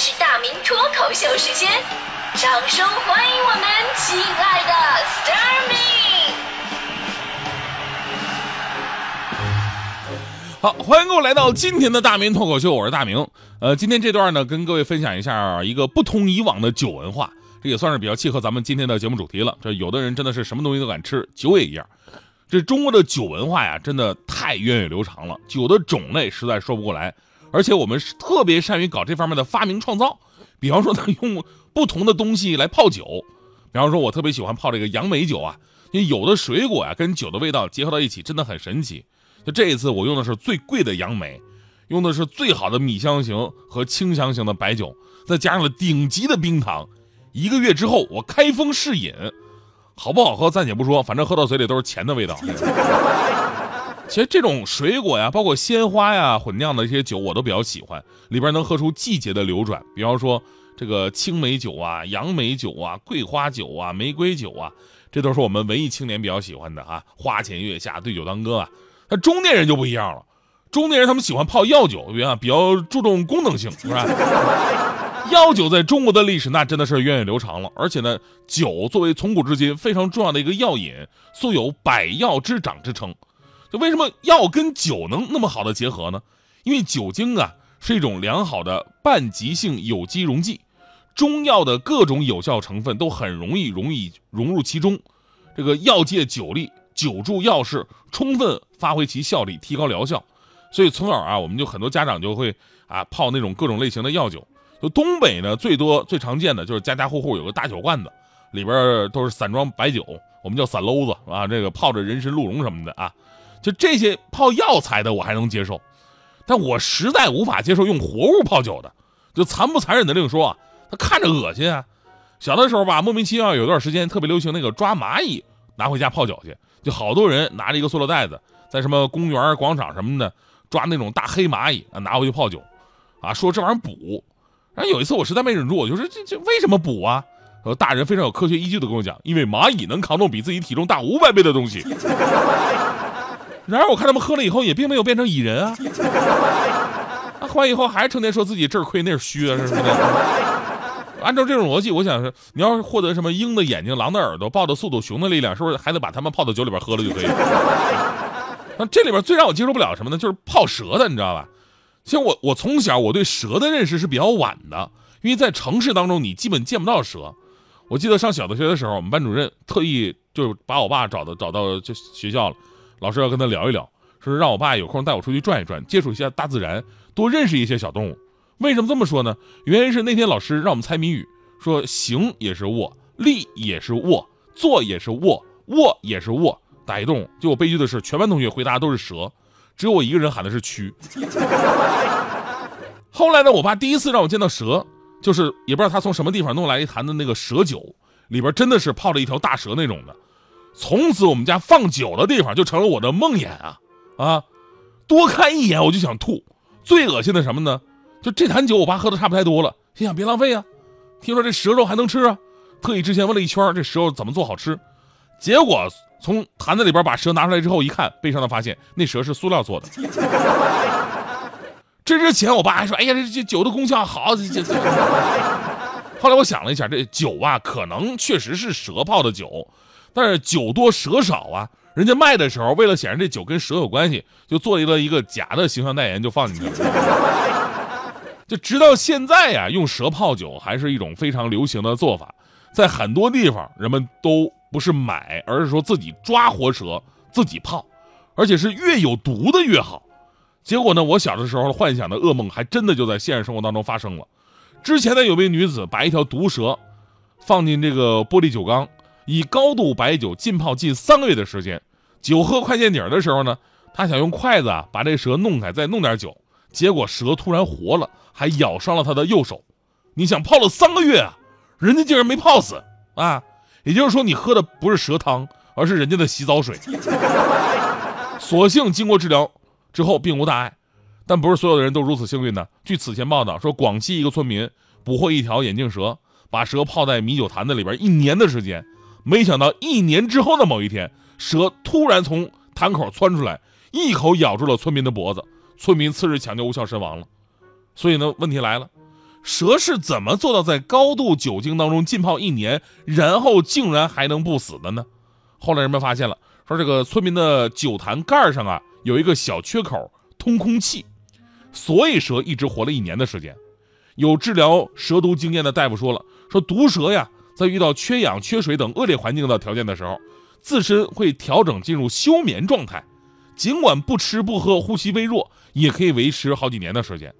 是大明脱口秀时间，掌声欢迎我们亲爱的 s t a r m y 好，欢迎各位来到今天的大明脱口秀，我是大明。呃，今天这段呢，跟各位分享一下一个不同以往的酒文化，这也算是比较契合咱们今天的节目主题了。这有的人真的是什么东西都敢吃，酒也一样。这中国的酒文化呀，真的太源远流长了，酒的种类实在说不过来。而且我们是特别善于搞这方面的发明创造，比方说他用不同的东西来泡酒，比方说我特别喜欢泡这个杨梅酒啊，因为有的水果呀跟酒的味道结合到一起真的很神奇。就这一次我用的是最贵的杨梅，用的是最好的米香型和清香型的白酒，再加上了顶级的冰糖，一个月之后我开封试饮。好不好喝暂且不说，反正喝到嘴里都是钱的味道。其实这种水果呀，包括鲜花呀混酿的一些酒，我都比较喜欢，里边能喝出季节的流转。比方说这个青梅酒啊、杨梅酒啊、桂花酒啊、玫瑰酒啊，这都是我们文艺青年比较喜欢的啊。花前月下，对酒当歌啊。那中年人就不一样了，中年人他们喜欢泡药酒，比比较注重功能性，是吧？药酒在中国的历史那真的是源远流长了，而且呢，酒作为从古至今非常重要的一个药饮，素有百药之长之称。就为什么药跟酒能那么好的结合呢？因为酒精啊是一种良好的半极性有机溶剂，中药的各种有效成分都很容易容易融入其中。这个药借酒力，酒助药势，充分发挥其效力，提高疗效。所以从小啊，我们就很多家长就会啊泡那种各种类型的药酒。就东北呢，最多最常见的就是家家户户有个大酒罐子，里边都是散装白酒，我们叫散篓子啊。这个泡着人参、鹿茸什么的啊，就这些泡药材的我还能接受，但我实在无法接受用活物泡酒的。就残不残忍的另说啊，他看着恶心啊。小的时候吧，莫名其妙有段时间特别流行那个抓蚂蚁拿回家泡酒去，就好多人拿着一个塑料袋子，在什么公园、广场什么的抓那种大黑蚂蚁啊，拿回去泡酒，啊，说这玩意儿补。然后有一次我实在没忍住，我就说这这为什么补啊？呃，大人非常有科学依据的跟我讲，因为蚂蚁能扛动比自己体重大五百倍的东西。然而我看他们喝了以后也并没有变成蚁人啊，喝完以后还是成天说自己这儿亏那儿虚啊什么的。按照这种逻辑，我想是你要是获得什么鹰的眼睛、狼的耳朵、豹的速度、熊的力量，是不是还得把他们泡到酒里边喝了就可以？那这里边最让我接受不了什么呢？就是泡蛇的，你知道吧？其实我我从小我对蛇的认识是比较晚的，因为在城市当中你基本见不到蛇。我记得上小学的时候，我们班主任特意就把我爸找到找到就学校了，老师要跟他聊一聊，说让我爸有空带我出去转一转，接触一下大自然，多认识一些小动物。为什么这么说呢？原因是那天老师让我们猜谜语，说行也是卧，立也是卧，坐也是卧，卧也是卧，打一动物。结果悲剧的是，全班同学回答都是蛇。只有我一个人喊的是蛆。后来呢，我爸第一次让我见到蛇，就是也不知道他从什么地方弄来一坛的那个蛇酒，里边真的是泡了一条大蛇那种的。从此我们家放酒的地方就成了我的梦魇啊啊！多看一眼我就想吐。最恶心的什么呢？就这坛酒我爸喝的差不太多了，心想别浪费啊。听说这蛇肉还能吃啊，特意之前问了一圈这蛇肉怎么做好吃，结果。从坛子里边把蛇拿出来之后，一看，悲伤的发现那蛇是塑料做的。这之前我爸还说：“哎呀，这这酒的功效好。”这这。后来我想了一下，这酒啊，可能确实是蛇泡的酒，但是酒多蛇少啊。人家卖的时候，为了显示这酒跟蛇有关系，就做了一个假的形象代言，就放进去了。就直到现在呀，用蛇泡酒还是一种非常流行的做法，在很多地方人们都。不是买，而是说自己抓活蛇自己泡，而且是越有毒的越好。结果呢，我小的时候幻想的噩梦还真的就在现实生活当中发生了。之前呢，有位女子把一条毒蛇放进这个玻璃酒缸，以高度白酒浸泡近三个月的时间。酒喝快见底的时候呢，他想用筷子啊把这蛇弄开，再弄点酒，结果蛇突然活了，还咬伤了他的右手。你想泡了三个月啊，人家竟然没泡死啊！也就是说，你喝的不是蛇汤，而是人家的洗澡水。所幸经过治疗之后并无大碍，但不是所有的人都如此幸运呢。据此前报道说，广西一个村民捕获一条眼镜蛇，把蛇泡在米酒坛子里边一年的时间，没想到一年之后的某一天，蛇突然从坛口窜出来，一口咬住了村民的脖子，村民次日抢救无效身亡了。所以呢，问题来了，蛇是怎么做到在高度酒精当中浸泡一年，然后竟然还能不死的呢？后来人们发现了，说这个村民的酒坛盖上啊有一个小缺口，通空气，所以蛇一直活了一年的时间。有治疗蛇毒经验的大夫说了，说毒蛇呀，在遇到缺氧、缺水等恶劣环境的条件的时候，自身会调整进入休眠状态，尽管不吃不喝，呼吸微弱，也可以维持好几年的时间。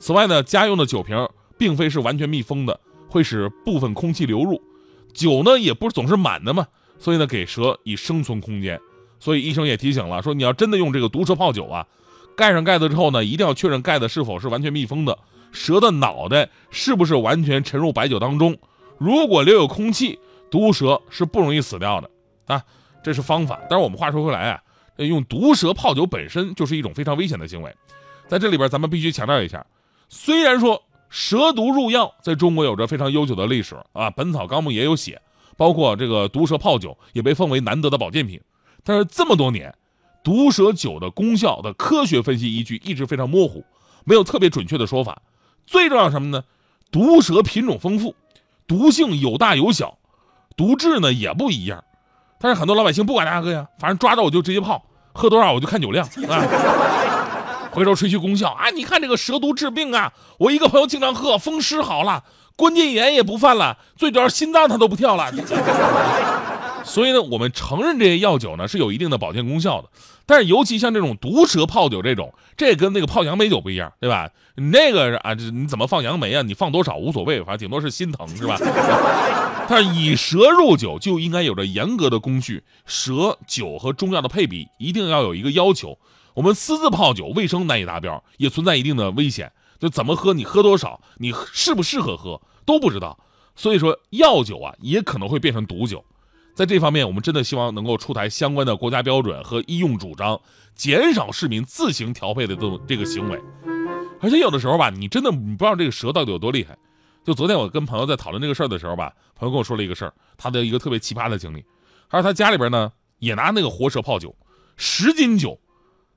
此外呢，家用的酒瓶并非是完全密封的，会使部分空气流入，酒呢也不是总是满的嘛，所以呢给蛇以生存空间。所以医生也提醒了，说你要真的用这个毒蛇泡酒啊，盖上盖子之后呢，一定要确认盖子是否是完全密封的。蛇的脑袋是不是完全沉入白酒当中？如果留有空气，毒蛇是不容易死掉的啊。这是方法。但是我们话说回来啊，用毒蛇泡酒本身就是一种非常危险的行为。在这里边，咱们必须强调一下，虽然说蛇毒入药在中国有着非常悠久的历史啊，《本草纲目》也有写，包括这个毒蛇泡酒也被奉为难得的保健品。但是这么多年，毒蛇酒的功效的科学分析依据一直非常模糊，没有特别准确的说法。最重要什么呢？毒蛇品种丰富，毒性有大有小，毒质呢也不一样。但是很多老百姓不管那个呀，反正抓着我就直接泡，喝多少我就看酒量啊。回头吹嘘功效啊，你看这个蛇毒治病啊，我一个朋友经常喝，风湿好了，关节炎也不犯了，最主要心脏他都不跳了。所以呢，我们承认这些药酒呢是有一定的保健功效的，但是尤其像这种毒蛇泡酒这种，这跟那个泡杨梅酒不一样，对吧？那个啊，这你怎么放杨梅啊？你放多少无所谓，反正顶多是心疼，是吧？但是以蛇入酒就应该有着严格的工序，蛇酒和中药的配比一定要有一个要求。我们私自泡酒，卫生难以达标，也存在一定的危险。就怎么喝，你喝多少，你适不适合喝都不知道。所以说，药酒啊，也可能会变成毒酒。在这方面，我们真的希望能够出台相关的国家标准和医用主张，减少市民自行调配的这种这个行为。而且有的时候吧，你真的你不知道这个蛇到底有多厉害。就昨天我跟朋友在讨论这个事儿的时候吧，朋友跟我说了一个事儿，他的一个特别奇葩的经历。他说他家里边呢也拿那个活蛇泡酒，十斤酒，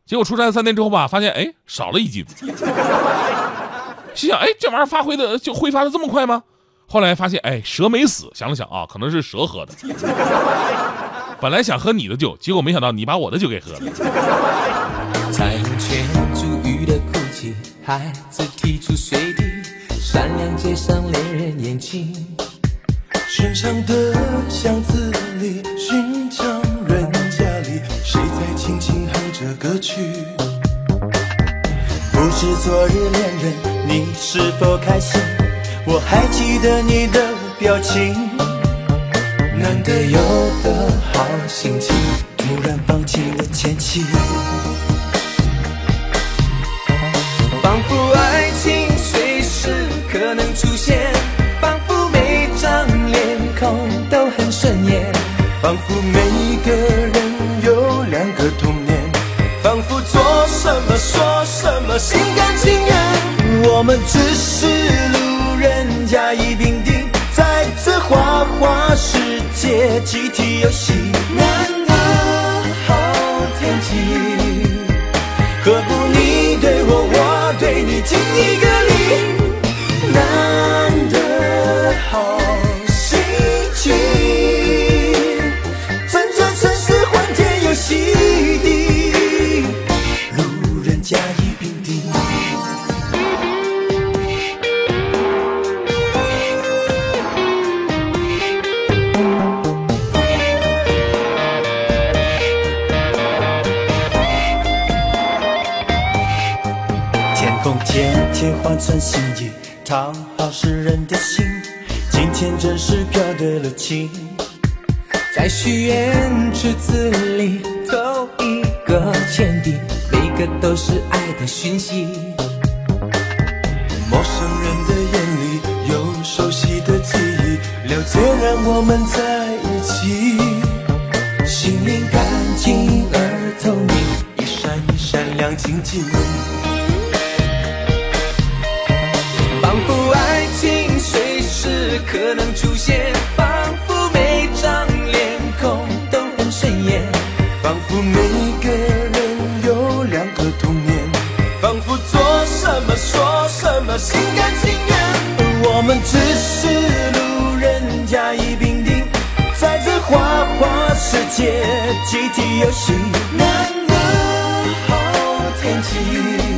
结果出差三天之后吧，发现哎少了一斤。心想哎这玩意儿发挥的就挥发的这么快吗？后来发现，哎，蛇没死。想了想啊，可能是蛇喝的。本来想喝你的酒，结果没想到你把我的酒给喝了。彩虹圈珠玉的哭泣，孩子踢出水滴，闪亮街上恋人眼睛。深长的巷子里，寻常人家里，谁在轻轻哼着歌曲？不知昨日恋人，你是否开心？我还记得你的表情，难得有的好心情，突然放弃了前妻，仿佛爱情随时可能出现，仿佛每张脸孔都很顺眼，仿佛每个人有两个童年，仿佛做什么说什么心甘情愿，我们只是。花世界集体游戏，难得好天气，何不你对我，我对你，敬一个换成心意，讨好世人的心。今天真是飘对了情，在许愿池子里投一个钱币，每个都是爱的讯息。陌生人的眼里有熟悉的记忆，了解让我们在一起。心灵干净而透明，一闪一闪亮晶晶。的童年仿佛做什么说什么心甘情愿而我们只是路人甲乙丙丁在这花花世界集体游戏难得好天气。